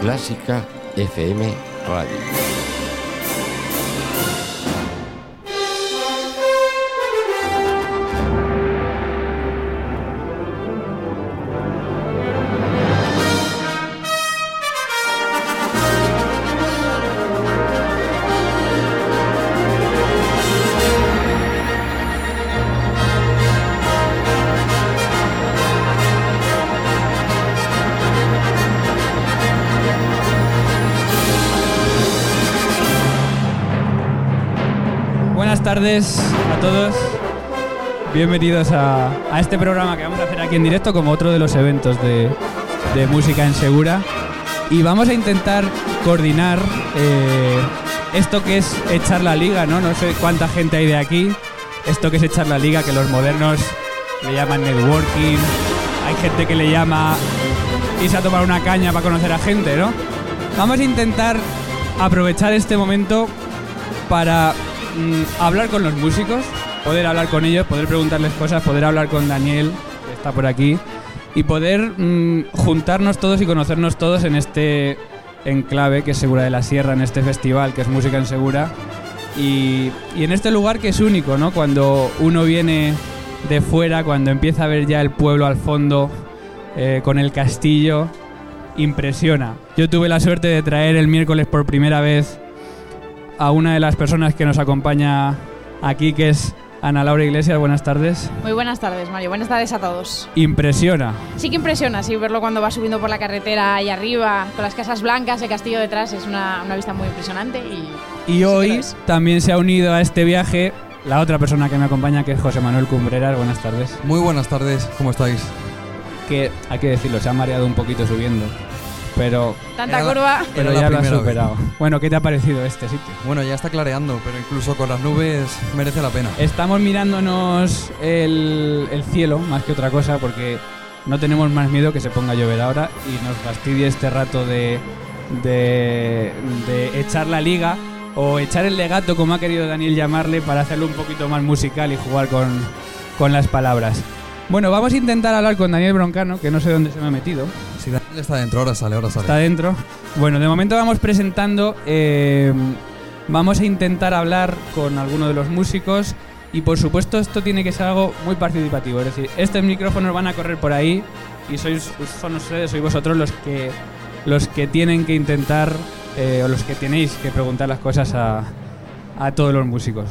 Clásica FM Radio. Tardes a todos. Bienvenidos a, este programa que vamos a hacer aquí en directo como otro de los eventos de, música en Segura. Y vamos a intentar coordinar eh, esto que es echar la liga, ¿no? No sé cuánta gente hay de aquí. Esto que es echar la liga, que los modernos le llaman networking. Hay gente que le llama irse a tomar una caña para conocer a gente, ¿no? Vamos a intentar aprovechar este momento para Mm, hablar con los músicos, poder hablar con ellos, poder preguntarles cosas, poder hablar con Daniel, que está por aquí, y poder mm, juntarnos todos y conocernos todos en este enclave que es Segura de la Sierra, en este festival que es Música en Segura. Y, en este lugar que es único, ¿no? Cuando uno viene de fuera, cuando empieza a ver ya el pueblo al fondo, eh, con el castillo, impresiona. Yo tuve la suerte de traer el miércoles por primera vez a una de las personas que nos acompaña aquí, que es Ana Laura Iglesias. Buenas tardes. Muy buenas tardes, Mario. Buenas tardes a todos. Impresiona. Sí que impresiona, sí, verlo cuando va subiendo por la carretera ahí arriba, con las casas blancas, el castillo detrás, es una, vista muy impresionante. Y, y hoy también se ha unido a este viaje la otra persona que me acompaña, que es José Manuel Cumbreras. Buenas tardes. Muy buenas tardes, ¿cómo estáis? Que hay que decirlo, se ha mareado un poquito subiendo pero... Tanta curva. Pero ya lo has superado. Bueno, ¿qué te ha parecido este sitio? Bueno, ya está clareando, pero incluso con las nubes merece la pena. Estamos mirándonos el, el cielo más que otra cosa porque no tenemos más miedo que se ponga a llover ahora y nos fastidie este rato de, de, de echar la liga o echar el legato, como ha querido Daniel llamarle, para hacerlo un poquito más musical y jugar con, con las palabras. Bueno, vamos a intentar hablar con Daniel Broncano, que no sé dónde se me ha metido. Si Daniel está dentro, ahora sale, ahora sale. Está dentro. Bueno, de momento vamos presentando. Eh, vamos a intentar hablar con alguno de los músicos. Y por supuesto, esto tiene que ser algo muy participativo. Es decir, estos micrófonos van a correr por ahí y sois, son ustedes, sois vosotros los que, los que tienen que intentar, eh, o los que tenéis que preguntar las cosas a, a todos los músicos.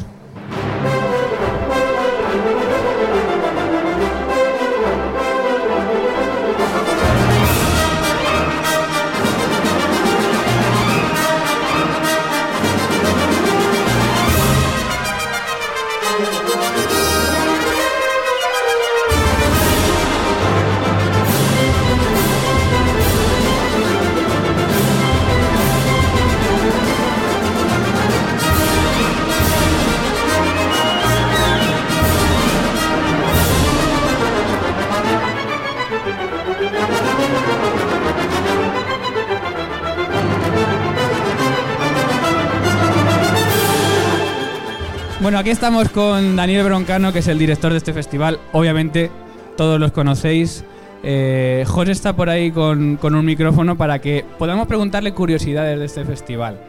Bueno, aquí estamos con Daniel Broncano, que es el director de este festival. Obviamente, todos los conocéis. Eh, José está por ahí con, un micrófono para que podamos preguntarle curiosidades de este festival.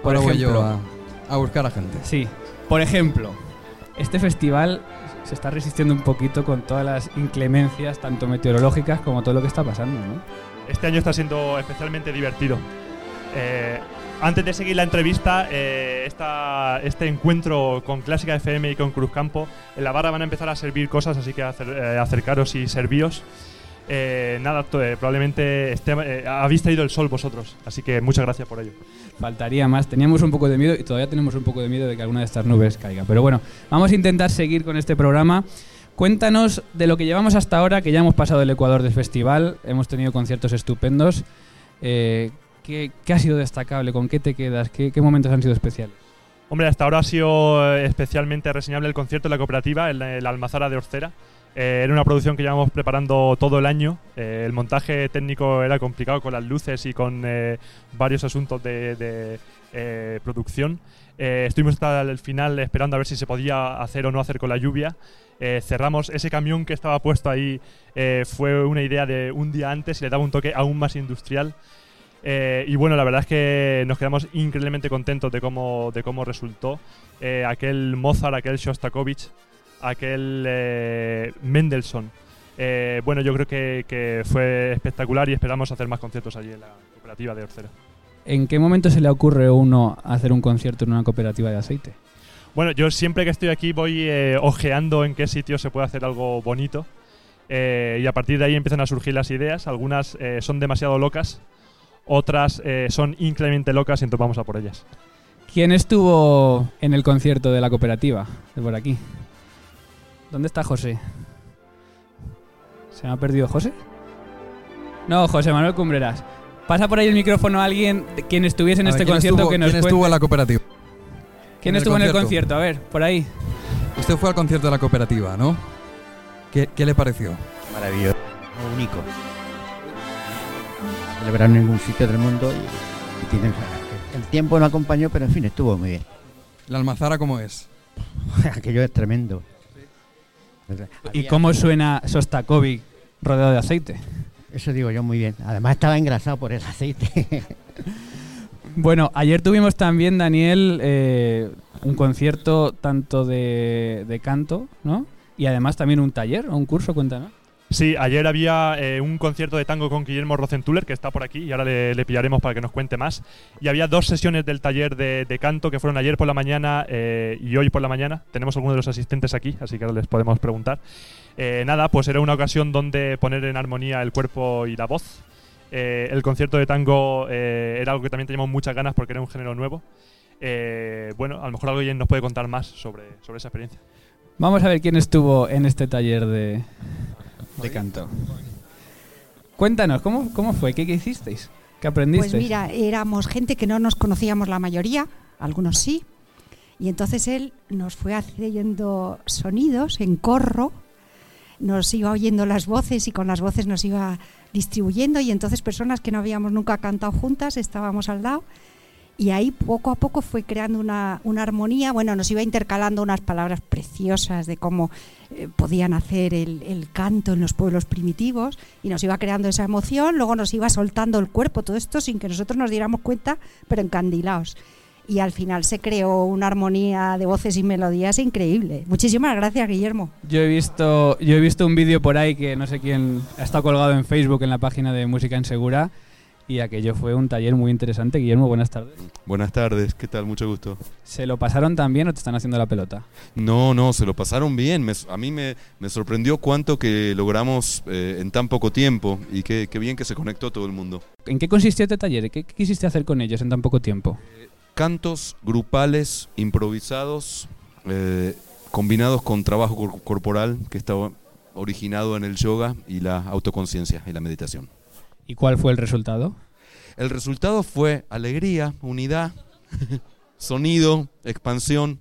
Por ejemplo, voy yo a, buscar a gente. Sí. Por ejemplo, este festival se está resistiendo un poquito con todas las inclemencias, tanto meteorológicas como todo lo que está pasando, ¿no? Este año está siendo especialmente divertido. Eh, antes de seguir la entrevista, eh, este encuentro con Clásica FM y con Cruzcampo, en la barra van a empezar a servir cosas, así que eh, acercaros y servíos. Eh, nada, probablemente habéis traído el sol vosotros, así que muchas gracias por ello. Faltaría más, teníamos un poco de miedo y todavía tenemos un poco de miedo de que alguna de estas nubes caiga. Pero bueno, vamos a intentar seguir con este programa Cuéntanos de lo que llevamos hasta ahora, que ya hemos pasado el Ecuador del festival, hemos tenido conciertos estupendos. Eh, ¿qué, qué ha sido destacable? ¿Con qué te quedas? ¿Qué, qué momentos han sido especiales? Hombre, hasta ahora ha sido eh, especialmente reseñable el concierto de la cooperativa la Almazara de Orcera. Eh, era una producción que llevamos preparando todo el año. Eh, el montaje técnico era complicado con las luces y con eh, varios asuntos de, de, eh, producción. Eh, estuvimos hasta el final esperando a ver si se podía hacer o no hacer con la lluvia. Eh, cerramos ese camión que estaba puesto ahí. eh, fue una idea de un día antes y le daba un toque aún más industrial. Eh, y bueno, la verdad es que nos quedamos increíblemente contentos de cómo, de cómo resultó. Eh, aquel Mozart, aquel Shostakovich, aquel eh, Mendelssohn. Bueno, yo creo que, que fue espectacular y esperamos hacer más conciertos allí en la cooperativa de Orcera. ¿En qué momento se le ocurre a uno hacer un concierto en una cooperativa de aceite? Bueno, yo siempre que estoy aquí voy ojeando en qué sitio se puede hacer algo bonito. y a partir de ahí empiezan a surgir las ideas. Algunas son demasiado locas, otras eh, son increíblemente locas y entonces vamos a por ellas. ¿Quién estuvo en el concierto de la cooperativa? De por aquí. ¿Dónde está José? ¿Se me ha perdido José? No, José Manuel Cumbreras. Pasa por ahí el micrófono a alguien quien estuviese en A este ¿quién concierto estuvo- que nos ¿Quién cuente. estuvo en la cooperativa? ¿Quién en el estuvo en el concierto? concierto? A ver, por ahí. Usted fue al concierto de la cooperativa, ¿no? ¿Qué, qué le pareció? Maravilloso, único. Celebraron en ningún sitio del mundo y, y tienen- el tiempo no acompañó, pero en fin, estuvo muy bien. ¿La almazara cómo es? Aquello es tremendo. ¿Y cómo suena Sostakovic rodeado de aceite? Eso digo yo muy bien. Además estaba engrasado por el aceite. Bueno, ayer tuvimos también, Daniel, eh, un concierto tanto de, de canto, ¿no? Y además también un taller o un curso, cuéntanos. Sí, ayer había eh, un concierto de tango con Guillermo Rocentuller, que está por aquí, y ahora le, pillaremos para que nos cuente más. Y había dos sesiones del taller de, canto que fueron ayer por la mañana eh, y hoy por la mañana. Tenemos algunos de los asistentes aquí, así que ahora les podemos preguntar. Eh, nada, pues era una ocasión donde poner en armonía el cuerpo y la voz. El concierto de tango era algo que también teníamos muchas ganas porque era un género nuevo. Bueno, a lo mejor alguien nos puede contar más sobre, sobre esa experiencia. Vamos a ver quién estuvo en este taller de, de canto. Cuéntanos, ¿cómo, cómo fue? ¿Qué, qué hicisteis? ¿Qué aprendisteis? Pues mira, éramos gente que no nos conocíamos la mayoría, algunos sí, y entonces él nos fue haciendo sonidos en corro, nos iba oyendo las voces y con las voces nos iba distribuyendo y entonces personas que no habíamos nunca cantado juntas estábamos al lado y ahí poco a poco fue creando una, una armonía, bueno, nos iba intercalando unas palabras preciosas de cómo eh, podían hacer el, el canto en los pueblos primitivos y nos iba creando esa emoción, luego nos iba soltando el cuerpo, todo esto sin que nosotros nos diéramos cuenta, pero encandilados. Y al final se creó una armonía de voces y melodías increíble. Muchísimas gracias, Guillermo. Yo he visto, yo he visto un vídeo por ahí que no sé quién ha estado colgado en Facebook en la página de Música en Segura y aquello fue un taller muy interesante. Guillermo, buenas tardes. Buenas tardes, ¿qué tal? Mucho gusto. ¿Se lo pasaron tan bien o te están haciendo la pelota? No, no, se lo pasaron bien. Me- a mí me, me sorprendió cuánto que logramos eh, en tan poco tiempo y qué, qué bien que se conectó todo el mundo. ¿En qué consistió este taller? ¿Qué, qué quisiste hacer con ellos en tan poco tiempo? Cantos grupales, improvisados, eh, combinados con trabajo cor- corporal que estaba originado en el yoga y la autoconciencia y la meditación. ¿Y cuál fue el resultado? El resultado fue alegría, unidad, sonido, expansión.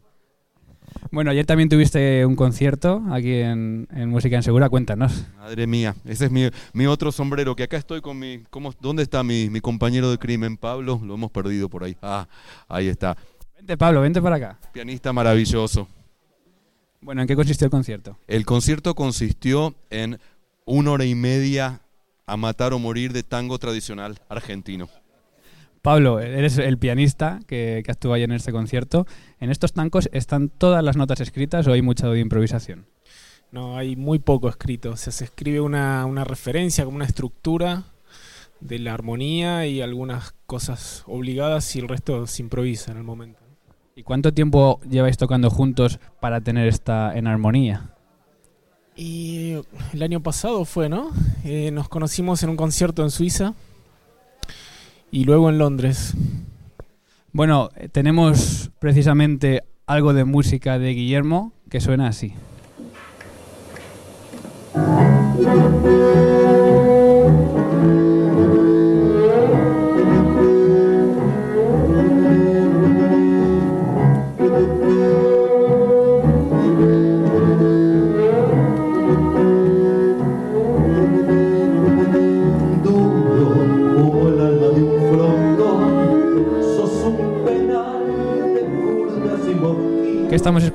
Bueno, ayer también tuviste un concierto aquí en, en Música en Segura. Cuéntanos. Madre mía, ese es mi, mi otro sombrero, que acá estoy con mi... ¿cómo, ¿Dónde está mi, mi compañero de crimen, Pablo? Lo hemos perdido por ahí. Ah, ahí está. Vente, Pablo, vente para acá. Pianista maravilloso. Bueno, ¿en qué consistió el concierto? El concierto consistió en una hora y media a matar o morir de tango tradicional argentino. Pablo, eres el pianista que, que actuó ayer en este concierto. ¿En estos tancos están todas las notas escritas o hay mucha de improvisación? No, hay muy poco escrito. O sea, se escribe una, una referencia, como una estructura de la armonía y algunas cosas obligadas y el resto se improvisa en el momento. ¿Y cuánto tiempo lleváis tocando juntos para tener esta en armonía? Y el año pasado fue, ¿no? Eh, nos conocimos en un concierto en Suiza y luego en Londres. Bueno, eh, tenemos precisamente algo de música de Guillermo que suena así.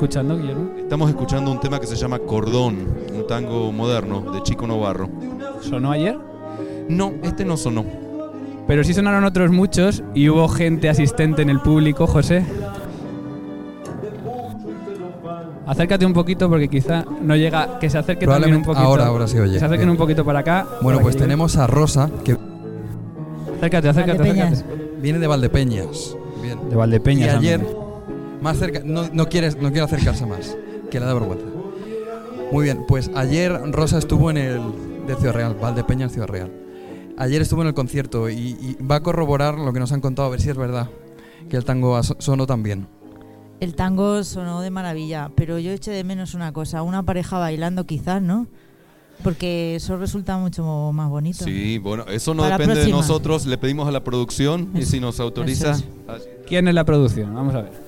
Escuchando, Guillermo? Estamos escuchando un tema que se llama Cordón, un tango moderno de Chico Novarro. ¿Sonó ayer? No, este no sonó. Pero sí sonaron otros muchos y hubo gente asistente en el público, José. Acércate un poquito porque quizá no llega. Que se acerque también un poquito. ahora- ahora se oye. Que se acerquen Bien. un poquito para acá. Bueno, para pues tenemos a Rosa, que Acércate, acércate, acércate. viene de Valdepeñas. Bien. De Valdepeñas, Y ayer. Más cerca, no, no, quieres, no quiere acercarse más, que le da vergüenza. Muy bien, pues ayer Rosa estuvo en el de Ciudad Real, Valdepeñas Ciudad Real. Ayer estuvo en el concierto y, y va a corroborar lo que nos han contado, a ver si es verdad, que el tango sonó tan bien. El tango sonó de maravilla, pero yo eché de menos una cosa, una pareja bailando quizás, ¿no? Porque eso resulta mucho más bonito. Sí, bueno, eso no Para depende de nosotros. Le pedimos a la producción y si nos autoriza. ¿Quién es la producción? Vamos a ver.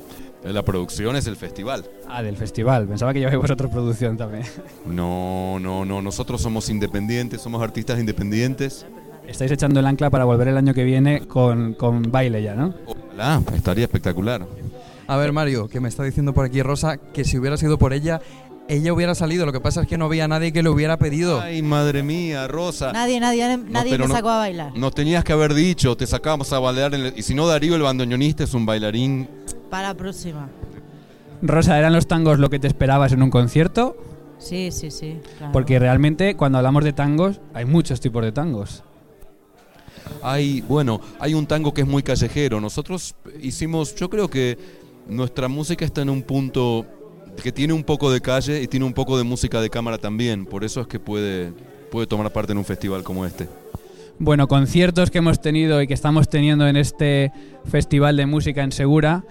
Eh, La producción es el festival. Ah, del festival. Pensaba que lleváis vosotros producción también. No, no, no. Nosotros somos independientes, somos artistas independientes. Estáis echando el ancla para volver el año que viene con, con baile ya, ¿no? Ojalá, estaría espectacular. A ver, Mario, que me está diciendo por aquí Rosa que si hubiera sido por ella, ella hubiera salido. Lo que pasa es que no había nadie que le hubiera pedido. Ay, madre mía, Rosa. Nadie, nadie, nadie me no- sacó a bailar. Nos tenías que haber dicho, te sacábamos a bailar. en el- y si no, Darío, el bandoneonista, es un bailarín. Para la próxima. Rosa, ¿eran los tangos lo que te esperabas en un concierto? Sí, sí, sí. claro. Porque realmente cuando hablamos de tangos hay muchos tipos de tangos. Hay, bueno, hay un tango que es muy callejero. Nosotros hicimos, yo creo que nuestra música está en un punto que tiene un poco de calle y tiene un poco de música de cámara también. Por eso es que puede, puede tomar parte en un festival como este. Bueno, conciertos que hemos tenido y que estamos teniendo en este Festival de Música en Segura.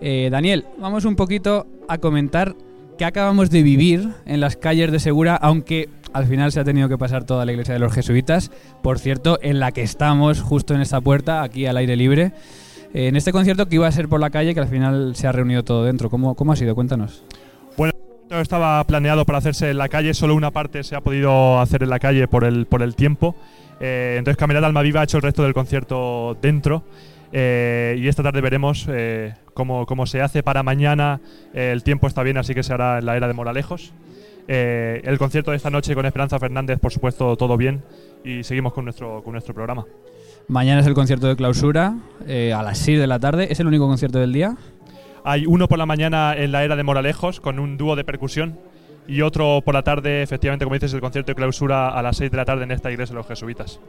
Eh, Daniel, vamos un poquito a comentar qué acabamos de vivir en las calles de Segura, aunque al final se ha tenido que pasar toda la iglesia de los jesuitas, por cierto, en la que estamos justo en esta puerta, aquí al aire libre. Eh, en este concierto que iba a ser por la calle, que al final se ha reunido todo dentro. ¿Cómo, cómo ha sido? Cuéntanos. Todo estaba planeado para hacerse en la calle, solo una parte se ha podido hacer en la calle por el, por el tiempo. Eh, entonces Camerata Almaviva ha hecho el resto del concierto dentro. eh, y esta tarde veremos eh, cómo, cómo se hace. Para mañana eh, el tiempo está bien, así que se hará en la era de Moralejos. El concierto de esta noche con Esperanza Fernández, por supuesto, todo bien. Y seguimos con nuestro, con nuestro programa. Mañana es el concierto de clausura a las 6 de la tarde. ¿Es el único concierto del día? Hay uno por la mañana en la era de Moralejos con un dúo de percusión y otro por la tarde, efectivamente, como dices, el concierto de clausura a las 6 de la tarde en esta iglesia de los jesuitas.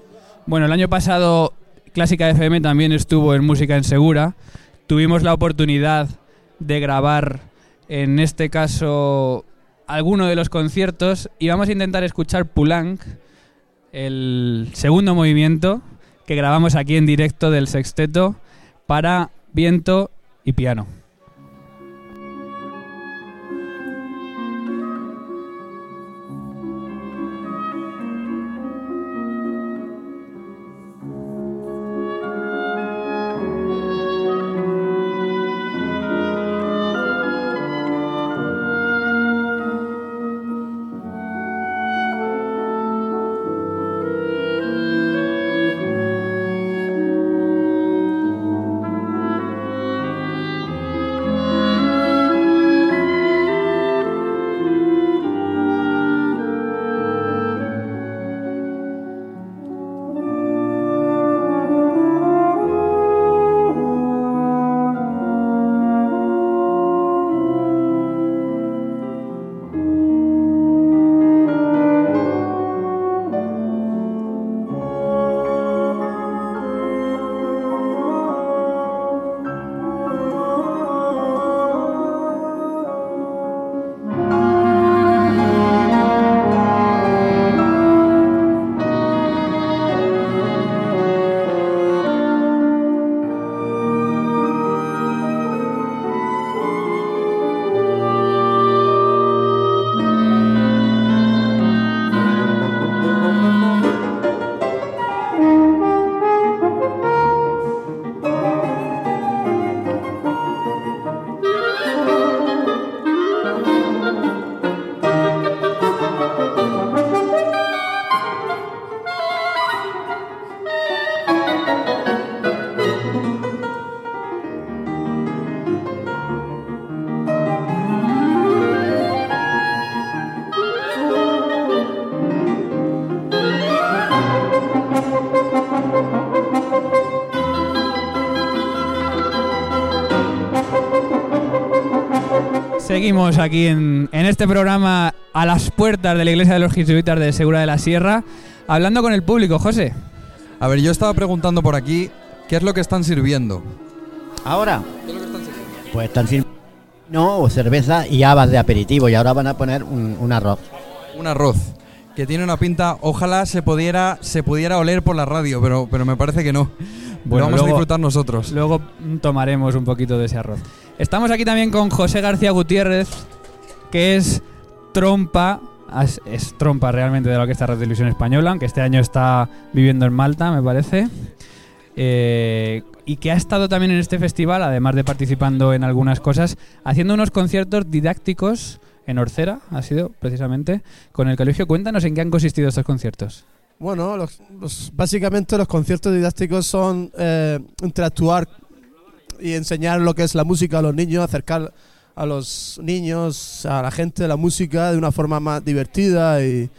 Bueno, el año pasado Clásica FM también estuvo en Música en Segura. Tuvimos la oportunidad de grabar, en este caso, alguno de los conciertos y vamos a intentar escuchar Pulang, el segundo movimiento que grabamos aquí en directo del sexteto para viento y piano. Seguimos aquí en, en este programa a las puertas de la iglesia de los jesuitas de Segura de la Sierra, hablando con el público, José. A ver, yo estaba preguntando por aquí qué es lo que están sirviendo. Ahora, pues están sirviendo no, o cerveza y habas de aperitivo. Y ahora van a poner un, un arroz. Un arroz que tiene una pinta, ojalá se pudiera, se pudiera oler por la radio, pero, pero me parece que no. Lo vamos a disfrutar nosotros. Luego tomaremos un poquito de ese arroz. Estamos aquí también con José García Gutiérrez, que es trompa, es, es trompa realmente de la Orquesta Radio Televisión Española, aunque este año está viviendo en Malta, me parece. Eh, y que ha estado también en este festival, además de participando en algunas cosas, haciendo unos conciertos didácticos en Orcera, ha sido precisamente, con el colegio. Cuéntanos en qué han consistido estos conciertos. Bueno, los- básicamente los conciertos didácticos son eh, interactuar y enseñar lo que es la música a los niños, acercar a los niños, a la gente, la música de una forma más divertida. Y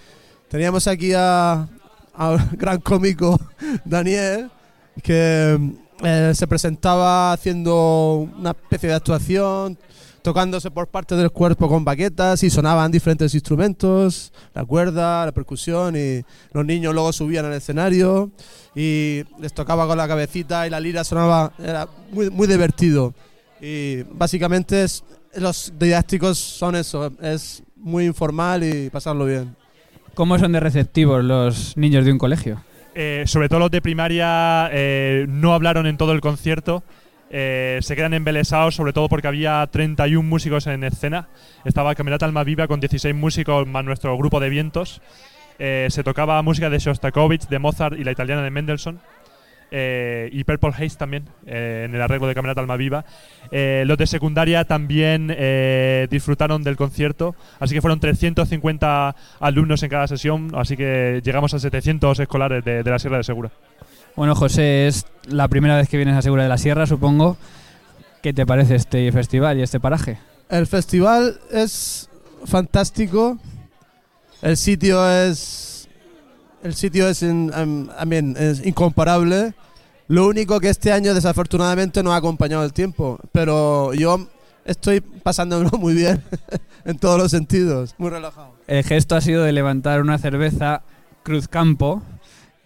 teníamos aquí a, a gran cómico, Daniel, que eh, se presentaba haciendo una especie de actuación, tocándose por parte del cuerpo con baquetas y sonaban diferentes instrumentos, la cuerda, la percusión y los niños luego subían al escenario y les tocaba con la cabecita y la lira sonaba, era muy, muy divertido. Y básicamente es- los didácticos son eso, es muy informal y pasarlo bien. ¿Cómo son de receptivos los niños de un colegio? Eh, sobre todo los de primaria eh, no hablaron en todo el concierto. Eh, se quedan embelesados, sobre todo porque había 31 músicos en escena. Estaba Camerata Alma Viva con 16 músicos más nuestro grupo de vientos. Eh, se tocaba música de Shostakovich, de Mozart y la italiana de Mendelssohn. Eh, y Purple Haze también, eh, en el arreglo de Camerata Alma Viva. Los de secundaria también disfrutaron del concierto, así que fueron 350 alumnos en cada sesión, así que llegamos a 700 escolares de la Sierra de Segura. Bueno, José, es la primera vez que vienes a Segura de la Sierra, supongo. ¿Qué te parece este festival y este paraje? El festival es fantástico. El sitio es. El sitio es, in- I mean, es incomparable. Lo único que este año desafortunadamente no ha acompañado el tiempo. Pero yo estoy pasándolo muy bien en todos los sentidos. Muy relajado. El gesto ha sido de levantar una cerveza Cruz Campo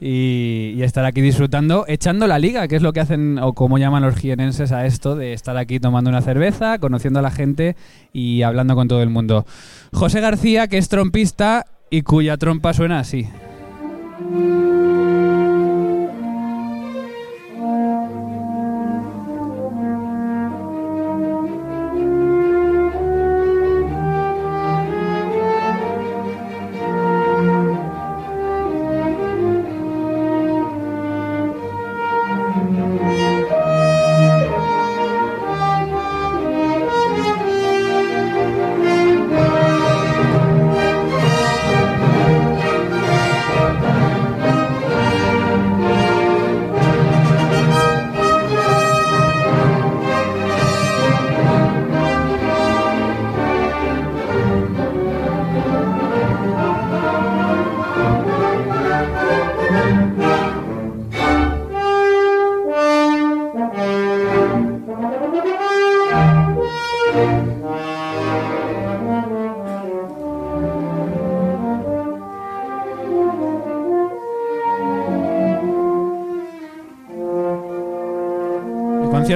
y, estar aquí disfrutando, echando la liga, que es lo que hacen, o como llaman los jienenses a esto, de estar aquí tomando una cerveza, conociendo a la gente y hablando con todo el mundo. José García, que es trompista y cuya trompa suena así.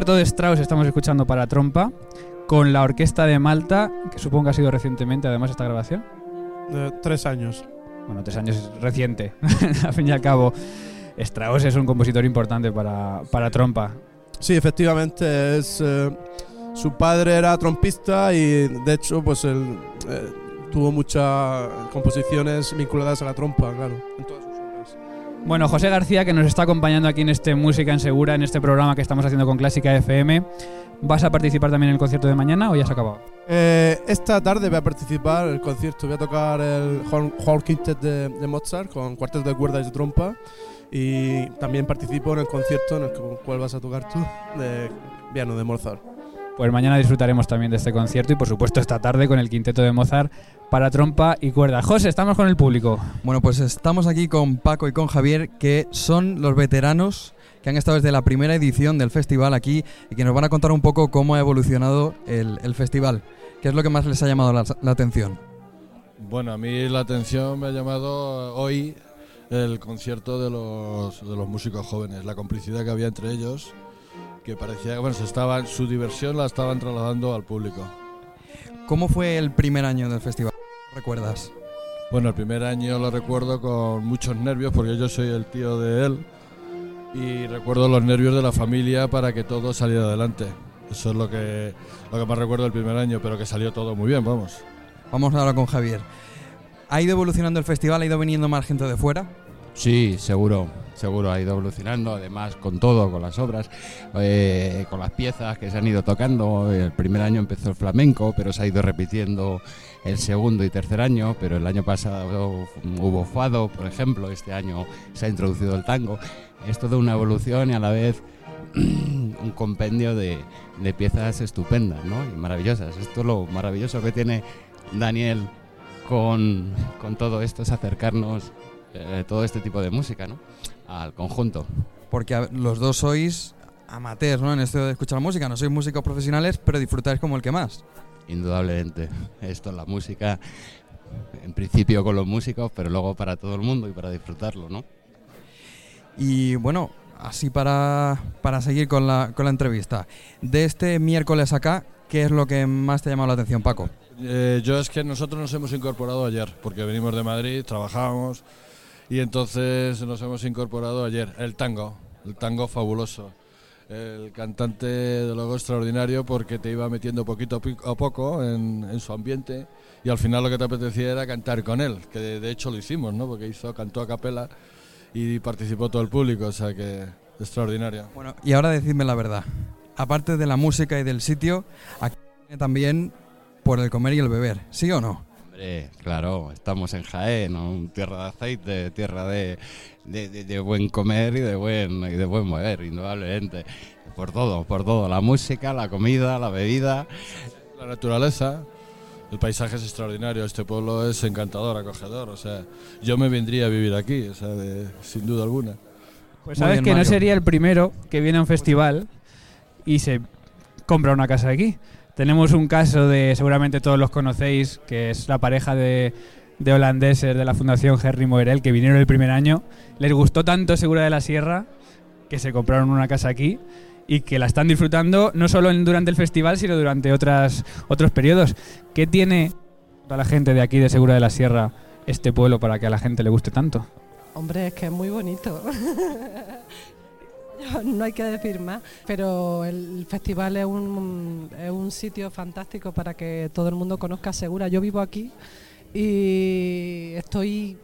Concierto de Strauss estamos escuchando para trompa con la Orquesta de Malta, que supongo que ha sido recientemente además esta grabación. Eh, tres años. Bueno, tres años es reciente, al fin y al cabo. Strauss es un compositor importante para, para trompa. Sí, efectivamente. Es, eh, su padre era trompista y de hecho pues él eh, tuvo muchas composiciones vinculadas a la trompa, claro. en todas sus obras. Bueno, José García, que nos está acompañando aquí en este Música en Segura, en este programa que estamos haciendo con Clásica FM. ¿Vas a participar también en el concierto de mañana o ya se ha acabado? Eh, esta tarde voy a participar en el concierto, voy a tocar el Horn Quintet de, de Mozart con cuarteto de cuerdas y de trompa y también participo en el concierto en el cu- cual vas a tocar tú de piano de Mozart. Pues mañana disfrutaremos también de este concierto y por supuesto esta tarde con el quinteto de Mozart para trompa y cuerda. José, estamos con el público. Bueno, pues estamos aquí con Paco y con Javier, que son los veteranos que han estado desde la primera edición del festival aquí y que nos van a contar un poco cómo ha evolucionado el, el festival. ¿Qué es lo que más les ha llamado la, la atención? Bueno, a mí la atención me ha llamado hoy el concierto de los, de los músicos jóvenes, la complicidad que había entre ellos, que parecía que bueno, se estaban, su diversión la estaban trasladando al público. ¿Cómo fue el primer año del festival? ¿Recuerdas? Bueno, el primer año lo recuerdo con muchos nervios porque yo soy el tío de él y recuerdo los nervios de la familia para que todo saliera adelante. Eso es lo que, lo que más recuerdo del primer año, pero que salió todo muy bien, vamos. Vamos ahora con Javier. ¿Ha ido evolucionando el festival? ¿Ha ido viniendo más gente de fuera? Sí, seguro, seguro ha ido evolucionando, además con todo, con las obras, eh, con las piezas que se han ido tocando. El primer año empezó el flamenco, pero se ha ido repitiendo el segundo y tercer año, pero el año pasado hubo fado, por ejemplo, este año se ha introducido el tango. Es toda una evolución y a la vez un compendio de, de piezas estupendas ¿no? y maravillosas. Esto es lo maravilloso que tiene Daniel con, con todo esto, es acercarnos eh, todo este tipo de música ¿no? al conjunto. Porque los dos sois amateurs, ¿no? En esto de escuchar música. No sois músicos profesionales, pero disfrutáis como el que más. Indudablemente. Esto es la música, en principio con los músicos, pero luego para todo el mundo y para disfrutarlo, ¿no? Y bueno, así para, para seguir con la, con la entrevista. De este miércoles acá, ¿qué es lo que más te ha llamado la atención, Paco? Eh, yo es que nosotros nos hemos incorporado ayer, porque venimos de Madrid, trabajábamos y entonces nos hemos incorporado ayer. El tango, el tango fabuloso. El cantante luego extraordinario porque te iba metiendo poquito a poco en, su ambiente y al final lo que te apetecía era cantar con él, que de, de hecho lo hicimos, ¿no? Porque hizo, cantó a capela y participó todo el público, o sea que extraordinario. Bueno, y ahora decidme la verdad. Aparte de la música y del sitio, aquí también por el comer y el beber, ¿sí o no? Hombre, claro, estamos en Jaén, ¿no? tierra de aceite, tierra de, de- de- de buen comer y de buen, y de buen beber, indudablemente. Por todo, por todo, la música, la comida, la bebida. La naturaleza, el paisaje es extraordinario, este pueblo es encantador, acogedor, o sea, yo me vendría a vivir aquí, o sea, de- sin duda alguna. Pues sabes que no sería el primero que viene a un festival y se compra una casa aquí. Tenemos un caso de, seguramente todos los conocéis, que es la pareja de, de holandeses de la Fundación Henry Moerel, que vinieron el primer año. Les gustó tanto Segura de la Sierra que se compraron una casa aquí y que la están disfrutando no solo en- durante el festival, sino durante otras, otros periodos. ¿Qué tiene a la gente de aquí, de Segura de la Sierra, este pueblo para que a la gente le guste tanto? Hombre, es que es muy bonito. no hay que decir más, pero el festival es un, es un sitio fantástico para que todo el mundo conozca Segura. Yo vivo aquí y estoy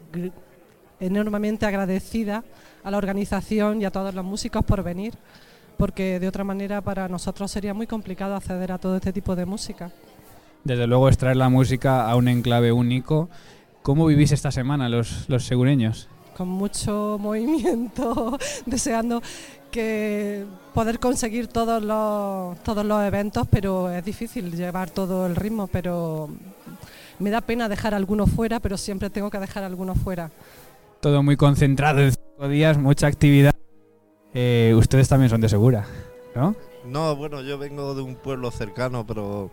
enormemente agradecida a la organización y a todos los músicos por venir, porque de otra manera para nosotros sería muy complicado acceder a todo este tipo de música. Desde luego extraer la música a un enclave único. ¿Cómo vivís esta semana los segureños? Con mucho movimiento, deseando que poder conseguir todos los, todos los eventos, pero es difícil llevar todo el ritmo, pero me da pena dejar algunos fuera, pero siempre tengo que dejar algunos fuera. Todo muy concentrado en cinco días, mucha actividad. Eh, ustedes también son de Segura, ¿no? No, bueno, yo vengo de un pueblo cercano, pero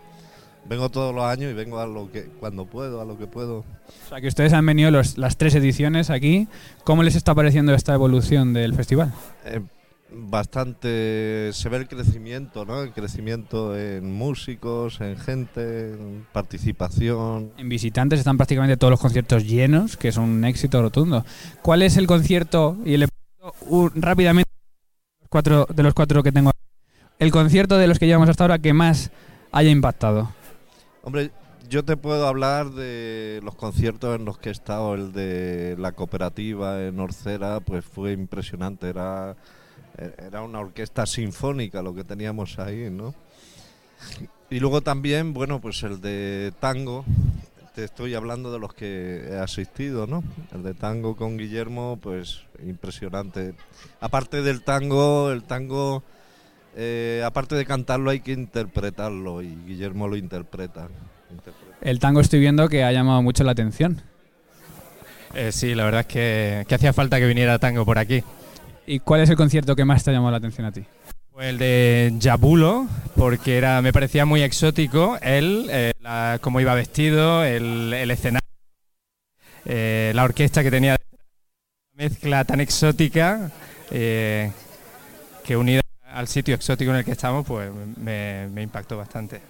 vengo todos los años y vengo a lo que cuando puedo, a lo que puedo. O sea, que ustedes han venido los- las tres ediciones aquí. ¿Cómo les está pareciendo esta evolución del festival? Eh, bastante se ve el crecimiento, ¿no? El crecimiento en músicos, en gente, en participación. En visitantes están prácticamente todos los conciertos llenos, que es un éxito rotundo. ¿Cuál es el concierto? Y le un- rápidamente cuatro, de los cuatro que tengo. El concierto de los que llevamos hasta ahora que más haya impactado. Hombre, yo te puedo hablar de los conciertos en los que he estado, el de la cooperativa en Orcera, pues fue impresionante, era era una orquesta sinfónica lo que teníamos ahí, ¿no? Y luego también, bueno, pues el de tango, te estoy hablando de los que he asistido, ¿no? El de tango con Guillermo, pues impresionante. Aparte del tango, el tango, eh, aparte de cantarlo hay que interpretarlo y Guillermo lo interpreta. interpreta. El tango estoy viendo que ha llamado mucho la atención. Eh, sí, la verdad es que, que hacía falta que viniera tango por aquí. ¿Y cuál es el concierto que más te ha llamado la atención a ti? Fue el de Jabulo, porque era, me parecía muy exótico él, eh, la- cómo iba vestido, el, el escenario, eh, la orquesta que tenía, una mezcla tan exótica eh, que unida al sitio exótico en el que estamos, pues me, me impactó bastante.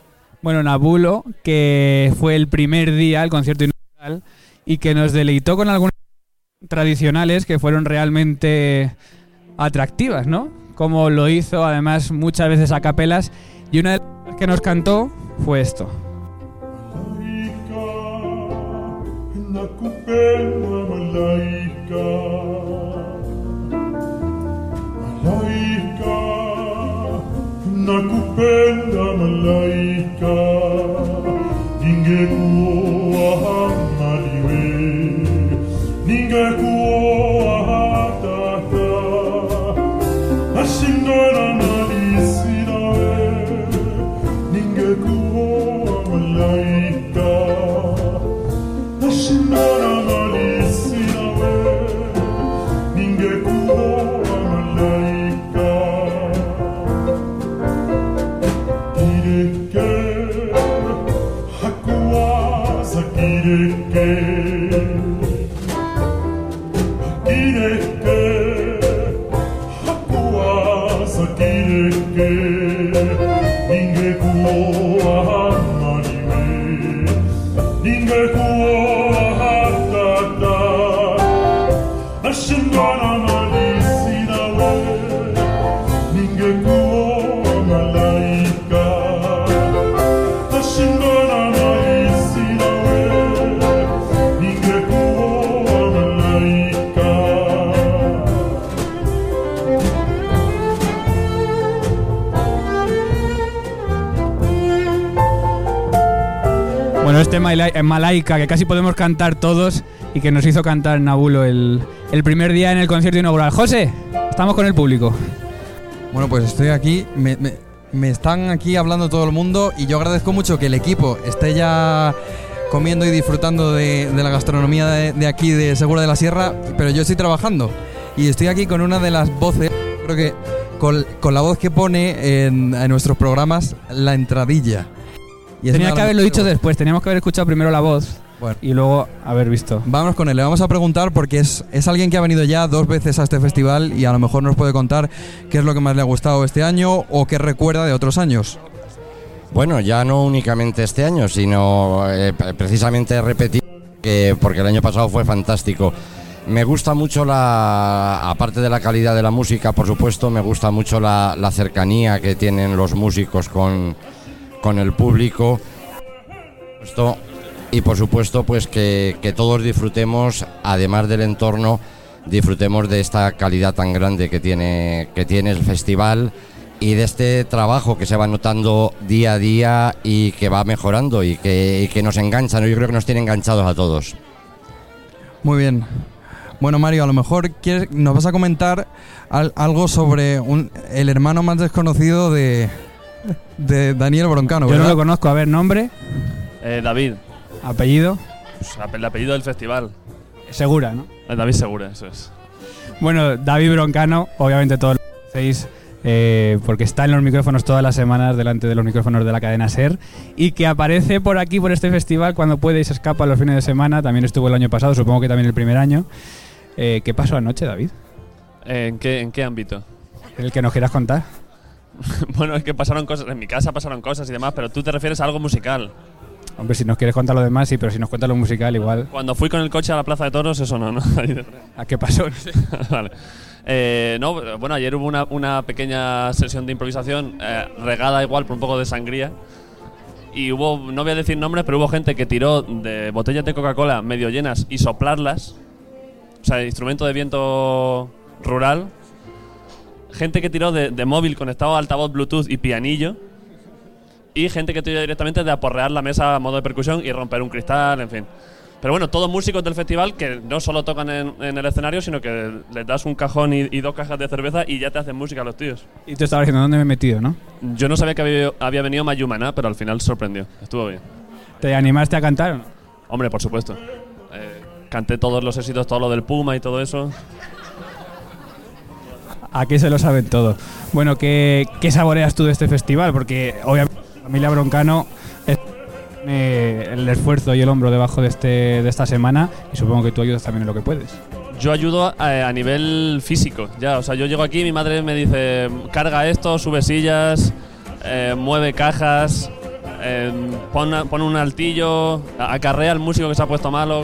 Bueno, Nabulo, que fue el primer día, el concierto inaugural, y que nos deleitó con algunas tradicionales que fueron realmente atractivas, ¿no? Como lo hizo además muchas veces a capelas, y una de las que nos cantó fue esto. nakupenda malaika malaika nakupenda malaika ningekuwa Eh, Malaika, que casi podemos cantar todos y que nos hizo cantar Nabulo el, el primer día en el concierto inaugural. José, estamos con el público. Bueno, pues estoy aquí, me, están aquí hablando todo el mundo y yo agradezco mucho que el equipo esté ya comiendo y disfrutando de, la gastronomía de, aquí de Segura de la Sierra, pero yo estoy trabajando y estoy aquí con una de las voces, creo que con, la voz que pone en, en nuestros programas la entradilla. Y Tenía que haberlo dicho después, teníamos que haber escuchado primero la voz y luego haber visto. Vamos con él, le vamos a preguntar porque es, es alguien que ha venido ya dos veces a este festival y a lo mejor nos puede contar qué es lo que más le ha gustado este año o qué recuerda de otros años. Bueno, ya no únicamente este año, sino eh, pre- precisamente repetir, que, porque el año pasado fue fantástico. Me gusta mucho la, aparte de la calidad de la música, por supuesto, me gusta mucho la, la cercanía que tienen los músicos con, con el público. Y por supuesto, pues que, que todos disfrutemos, además del entorno, disfrutemos de esta calidad tan grande que tiene, que tiene el festival y de este trabajo que se va notando día a día y que va mejorando y que, que nos engancha, ¿no? yo creo que nos tiene enganchados a todos. Muy bien. Bueno, Mario, a lo mejor quieres, nos vas a comentar al- algo sobre un- el hermano más desconocido de, de Daniel Broncano, Yo no lo conozco, a ver, nombre, Eh, David, apellido, pues, el apellido del festival. Segura, ¿no? Eh, David Segura, eso es. Bueno, David Broncano, obviamente todos lo conocéis eh, porque está en los micrófonos todas las semanas delante de los micrófonos de la cadena SER y que aparece por aquí, por este festival, cuando puede y se escapa los fines de semana. También estuvo el año pasado, supongo que también el primer año. Eh, ¿Qué pasó anoche, David? ¿En qué, ¿En qué ámbito? El que nos quieras contar. bueno, es que pasaron cosas, en mi casa pasaron cosas y demás, pero tú te refieres a algo musical. Hombre, si nos quieres contar lo demás, sí, pero si nos cuentas lo musical, igual. Cuando fui con el coche a la Plaza de Toros, eso no, ¿no? ¿A qué pasó? vale. Eh, no, bueno, ayer hubo una, una pequeña sesión de improvisación eh, regada igual por un poco de sangría. Y hubo, no voy a decir nombres, pero hubo gente que tiró de botellas de Coca-Cola medio llenas y soplarlas. O sea, instrumento de viento rural. Gente que tiró de, de móvil conectado a altavoz Bluetooth y pianillo. Y gente que tiró directamente de aporrear la mesa a modo de percusión y romper un cristal, en fin. Pero bueno, todos músicos del festival que no solo tocan en, en el escenario, sino que les das un cajón y, y dos cajas de cerveza y ya te hacen música los tíos. Y tú estabas diciendo dónde me he metido, ¿no? Yo no sabía que había, había venido Mayumana, pero al final sorprendió. Estuvo bien. ¿Te animaste a cantar o no? Hombre, por supuesto. Eh, canté todos los éxitos, todo lo del Puma y todo eso. Aquí se lo saben todo. Bueno, ¿qué, saboreas tú de este festival? Porque obviamente la familia Broncano es eh, el esfuerzo y el hombro debajo de, este, de esta semana y supongo que tú ayudas también en lo que puedes. Yo ayudo a, a nivel físico, ya. O sea, yo llego aquí, mi madre me dice, carga esto, sube sillas, eh, mueve cajas, eh, pon, un altillo, acarrea al músico que se ha puesto malo.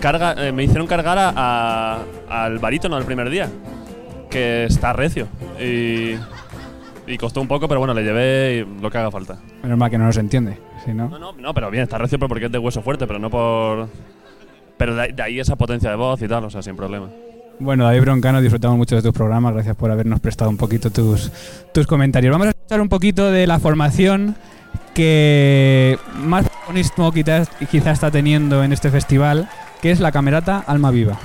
Carga, eh, me hicieron cargar a, a- al barítono el primer día, que está recio. Y, y costó un poco, pero bueno, le llevé y lo que haga falta. Menos mal que no nos entiende. Si no, No, no, no, pero bien, está recio pero porque es de hueso fuerte, pero no por. Pero de, de ahí esa potencia de voz y tal, o sea, sin problema. Bueno, David Broncano, disfrutamos mucho de tus programas. Gracias por habernos prestado un poquito tus, tus comentarios. Vamos a escuchar un poquito de la formación que más protagonismo quizás, quizás está teniendo en este festival, que es la Camerata Alma Viva.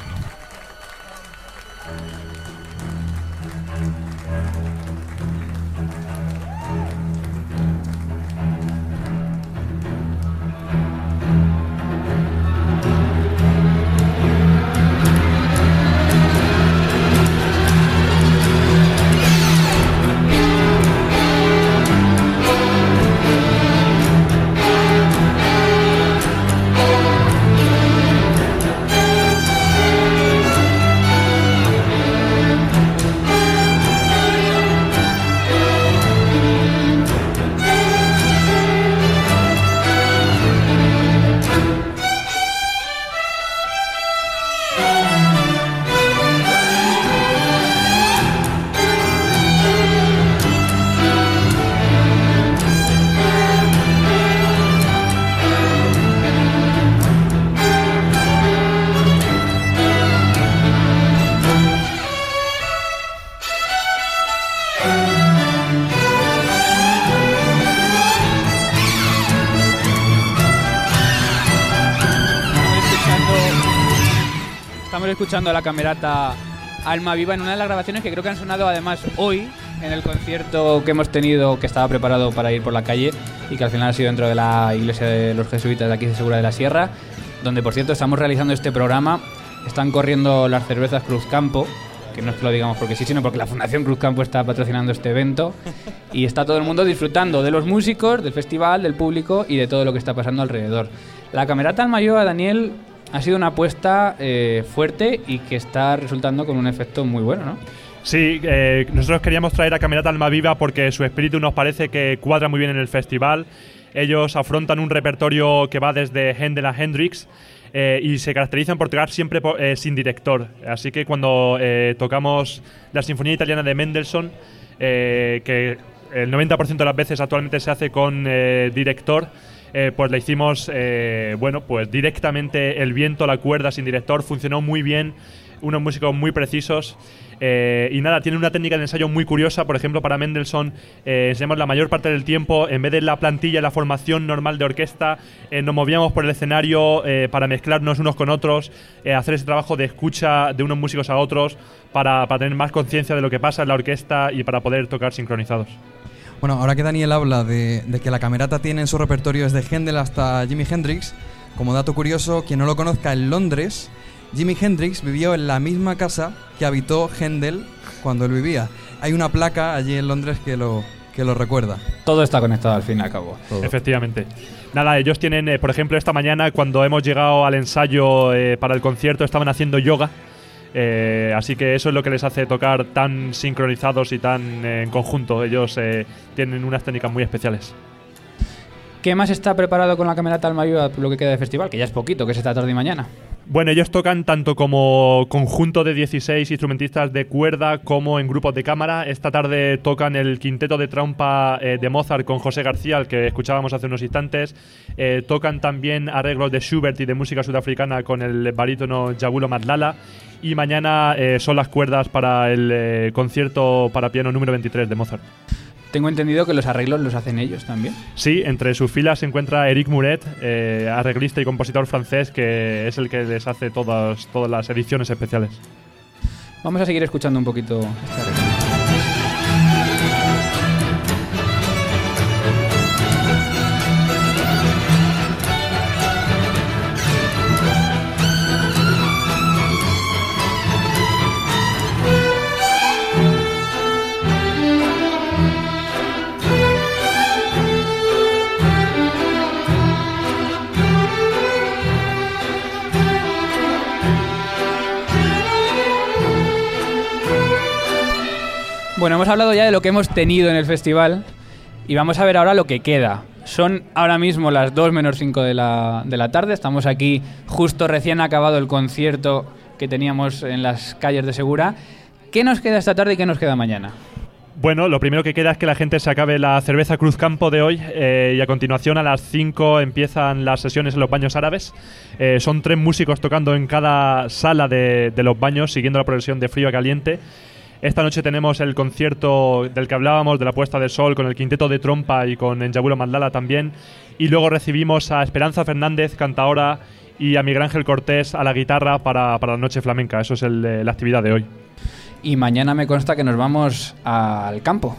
Escuchando la camerata Alma Viva en una de las grabaciones que creo que han sonado además hoy en el concierto que hemos tenido, que estaba preparado para ir por la calle y que al final ha sido dentro de la iglesia de los jesuitas de aquí de Segura de la Sierra, donde por cierto estamos realizando este programa. Están corriendo las cervezas Cruz Campo, que no es que lo digamos porque sí, sino porque la Fundación Cruz Campo está patrocinando este evento y está todo el mundo disfrutando de los músicos, del festival, del público y de todo lo que está pasando alrededor. La camerata Alma Viva, Daniel, ha sido una apuesta eh, fuerte y que está resultando con un efecto muy bueno, ¿no? Sí, eh, nosotros queríamos traer a Camerata Alma Viva porque su espíritu nos parece que cuadra muy bien en el festival. Ellos afrontan un repertorio que va desde Händel a Hendrix eh, y se caracterizan por tocar siempre po- eh, sin director. Así que cuando eh, tocamos la Sinfonía Italiana de Mendelssohn, eh, que el 90% de las veces actualmente se hace con director, eh, pues le hicimos, eh, bueno, pues directamente el viento, la cuerda sin director, funcionó muy bien, unos músicos muy precisos. eh, y nada, tiene una técnica de ensayo muy curiosa. Por ejemplo, para Mendelssohn, eh, enseñamos la mayor parte del tiempo, en vez de la plantilla, la formación normal de orquesta, eh, nos movíamos por el escenario eh, para mezclarnos unos con otros, eh, hacer ese trabajo de escucha de unos músicos a otros, para, para tener más conciencia de lo que pasa en la orquesta y para poder tocar sincronizados. Bueno, ahora que Daniel habla de, de que la camerata tiene en su repertorio desde Händel hasta Jimi Hendrix, como dato curioso, quien no lo conozca, en Londres, Jimi Hendrix vivió en la misma casa que habitó Händel cuando él vivía. Hay una placa allí en Londres que lo, que lo recuerda. Todo está conectado al fin y al cabo. Efectivamente. Nada, ellos tienen, eh, por ejemplo, esta mañana cuando hemos llegado al ensayo eh, para el concierto estaban haciendo yoga. Eh, así que eso es lo que les hace tocar tan sincronizados y tan eh, en conjunto. Ellos eh, tienen unas técnicas muy especiales. ¿Qué más está preparado con la camerata Alma Viva por lo que queda de festival? Que ya es poquito, que es esta tarde y mañana. Bueno, ellos tocan tanto como conjunto de 16 instrumentistas de cuerda como en grupos de cámara. Esta tarde tocan el quinteto de trompa eh, de Mozart con José García, al que escuchábamos hace unos instantes. Eh, tocan también arreglos de Schubert y de música sudafricana con el barítono Jabulo Madlala. Y mañana eh, son las cuerdas para el concierto para piano número 23 de Mozart. Tengo entendido que los arreglos los hacen ellos también. Sí, entre sus filas se encuentra Eric Muret, eh, arreglista y compositor francés, que es el que les hace todas, todas las ediciones especiales. Vamos a seguir escuchando un poquito Bueno, hemos hablado ya de lo que hemos tenido en el festival y vamos a ver ahora lo que queda. Son ahora mismo las 2 menos 5 de la, de la tarde. Estamos aquí justo recién acabado el concierto que teníamos en las calles de Segura. ¿Qué nos queda esta tarde y qué nos queda mañana? Bueno, lo primero que queda es que la gente se acabe la cerveza Cruz Campo de hoy eh, y a continuación a las 5 empiezan las sesiones en los baños árabes. Eh, son tres músicos tocando en cada sala de, de los baños siguiendo la progresión de frío a caliente. Esta noche tenemos el concierto del que hablábamos, de la puesta del sol, con el quinteto de trompa y con Enjabulo Mandala también. Y luego recibimos a Esperanza Fernández, cantaora, y a Miguel Ángel Cortés a la guitarra para, para la noche flamenca. Eso es el de- la actividad de hoy. Y mañana me consta que nos vamos al campo.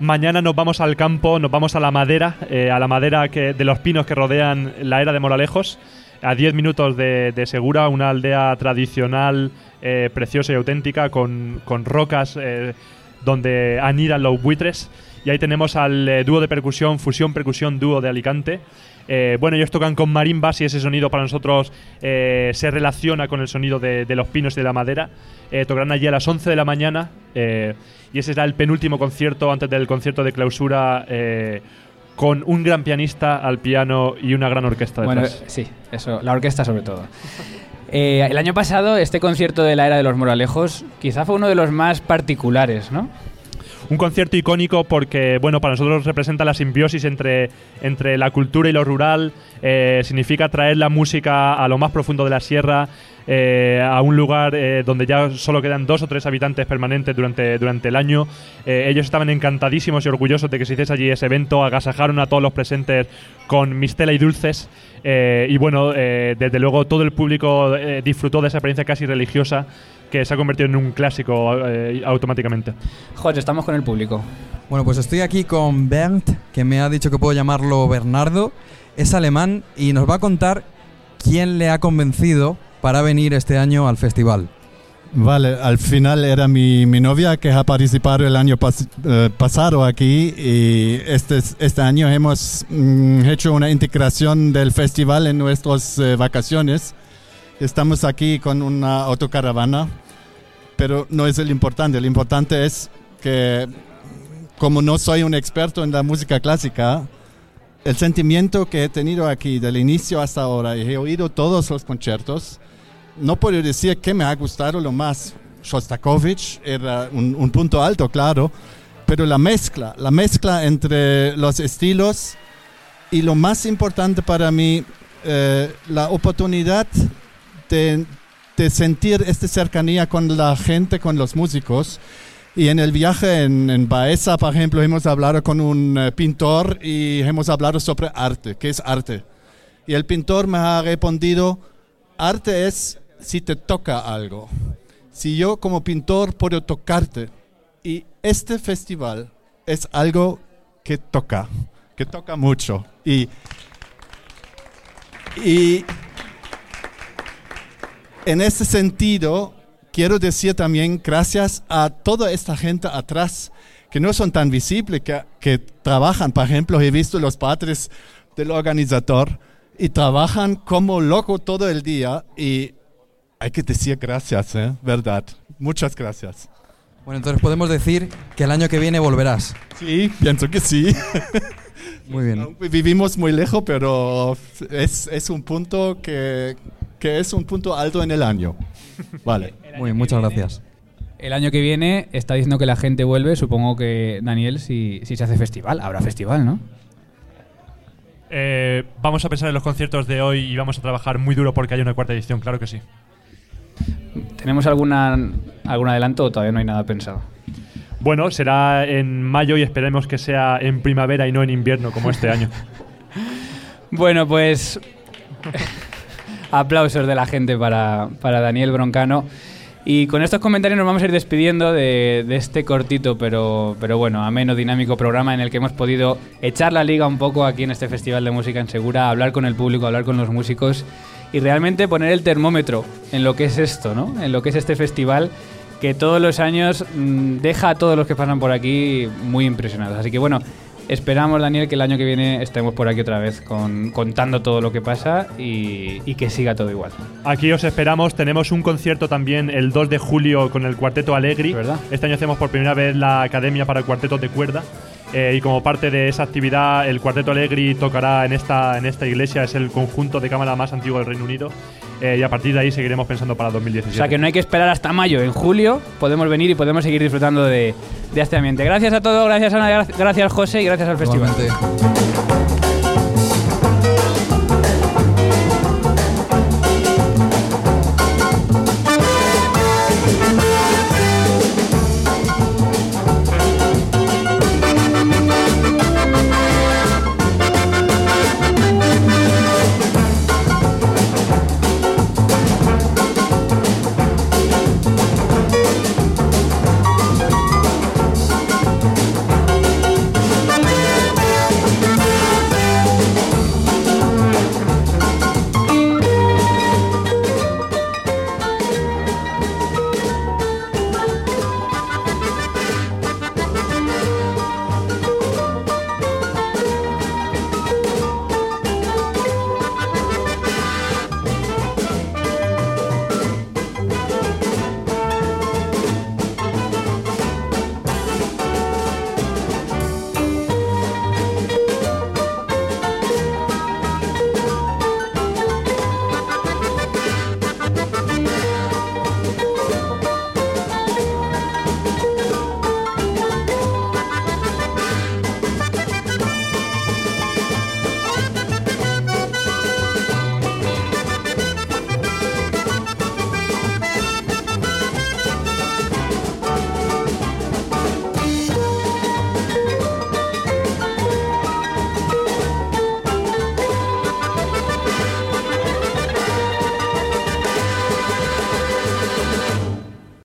Mañana nos vamos al campo, nos vamos a la madera, eh, a la madera que, de los pinos que rodean la era de Moralejos, a 10 minutos de, Segura, una aldea tradicional, eh, preciosa y auténtica, con, con rocas eh, donde anidan los buitres. Y ahí tenemos al eh, dúo de percusión, Fusión Percusión Dúo de Alicante. Bueno, ellos tocan con marimbas y ese sonido para nosotros se relaciona con el sonido de, de los pinos y de la madera. Tocarán allí a las 11 de la mañana y ese será el penúltimo concierto antes del concierto de clausura con un gran pianista al piano y una gran orquesta Bueno, detrás. sí, eso, la orquesta sobre todo. Eh, el año pasado, este concierto de la era de los Moralejos quizá fue uno de los más particulares, ¿no? Un concierto icónico porque, bueno, para nosotros representa la simbiosis entre, entre la cultura y lo rural. eh, significa traer la música a lo más profundo de la sierra, eh, a un lugar eh, donde ya solo quedan dos o tres habitantes permanentes durante, durante el año. Eh, ellos estaban encantadísimos y orgullosos de que se hiciese allí ese evento. Agasajaron a todos los presentes con mistela y dulces. eh, y bueno, eh, desde luego todo el público eh, disfrutó de esa experiencia casi religiosa que se ha convertido en un clásico eh, automáticamente. José, estamos con el público. Bueno, pues estoy aquí con Bernd, que me ha dicho que puedo llamarlo Bernardo. Es alemán y nos va a contar quién le ha convencido para venir este año al festival. Vale, al final era mi, mi novia que ha participado el año pas- eh, pasado aquí y este, este año hemos mm, hecho una integración del festival en nuestras eh, vacaciones. Estamos aquí con una autocaravana, pero no es el importante. Lo importante es que como no soy un experto en la música clásica, el sentimiento que he tenido aquí del inicio hasta ahora, y he oído todos los conciertos, no puedo decir que me ha gustado lo más. Shostakovich era un, un punto alto, claro, pero la mezcla, la mezcla entre los estilos y lo más importante para mí, eh, la oportunidad de, de sentir esta cercanía con la gente, con los músicos. Y en el viaje en, en Baeza, por ejemplo, hemos hablado con un eh, pintor y hemos hablado sobre arte. ¿Qué es arte? Y el pintor me ha respondido, arte es si te toca algo. Si yo como pintor puedo tocarte. Y este festival es algo que toca, que toca mucho. Y, y en ese sentido, quiero decir también gracias a toda esta gente atrás que no son tan visibles, que, que trabajan, por ejemplo, he visto los padres del organizador y trabajan como loco todo el día y hay que decir gracias, ¿eh? ¿verdad? Muchas gracias. Bueno, entonces podemos decir que el año que viene volverás. Sí, pienso que sí. Muy bien. Vivimos muy lejos, pero es, es un punto que, que es un punto alto en el año. Vale. Muy bien, muchas gracias. El año que viene está diciendo que la gente vuelve, supongo que Daniel, si, si se hace festival, habrá festival, ¿no? Eh, vamos a pensar en los conciertos de hoy y vamos a trabajar muy duro porque hay una cuarta edición, claro que sí. ¿Tenemos alguna, algún adelanto o todavía no hay nada pensado? Bueno, será en mayo y esperemos que sea en primavera y no en invierno como este año. Bueno, pues aplausos de la gente para, para Daniel Broncano. Y con estos comentarios nos vamos a ir despidiendo de, de este cortito, pero, pero bueno, ameno, dinámico programa en el que hemos podido echar la liga un poco aquí en este Festival de Música en Segura, hablar con el público, hablar con los músicos y realmente poner el termómetro en lo que es esto, ¿no? En lo que es este festival que todos los años mm, deja a todos los que pasan por aquí muy impresionados. Así que bueno, Esperamos, Daniel, que el año que viene estemos por aquí otra vez con, contando todo lo que pasa y, y que siga todo igual. Aquí os esperamos. Tenemos un concierto también el 2 de julio con el Cuarteto Alegri. Este año hacemos por primera vez la Academia para Cuartetos de Cuerda. Eh, y como parte de esa actividad, el Cuarteto Alegri tocará en esta, en esta iglesia. Es el conjunto de cámara más antiguo del Reino Unido. Eh, y a partir de ahí seguiremos pensando para O 2017. sea que no hay que esperar hasta mayo. En julio podemos venir y podemos seguir disfrutando de, de este ambiente. Gracias a todos, gracias Ana, gracias José y gracias al festival. Igualmente.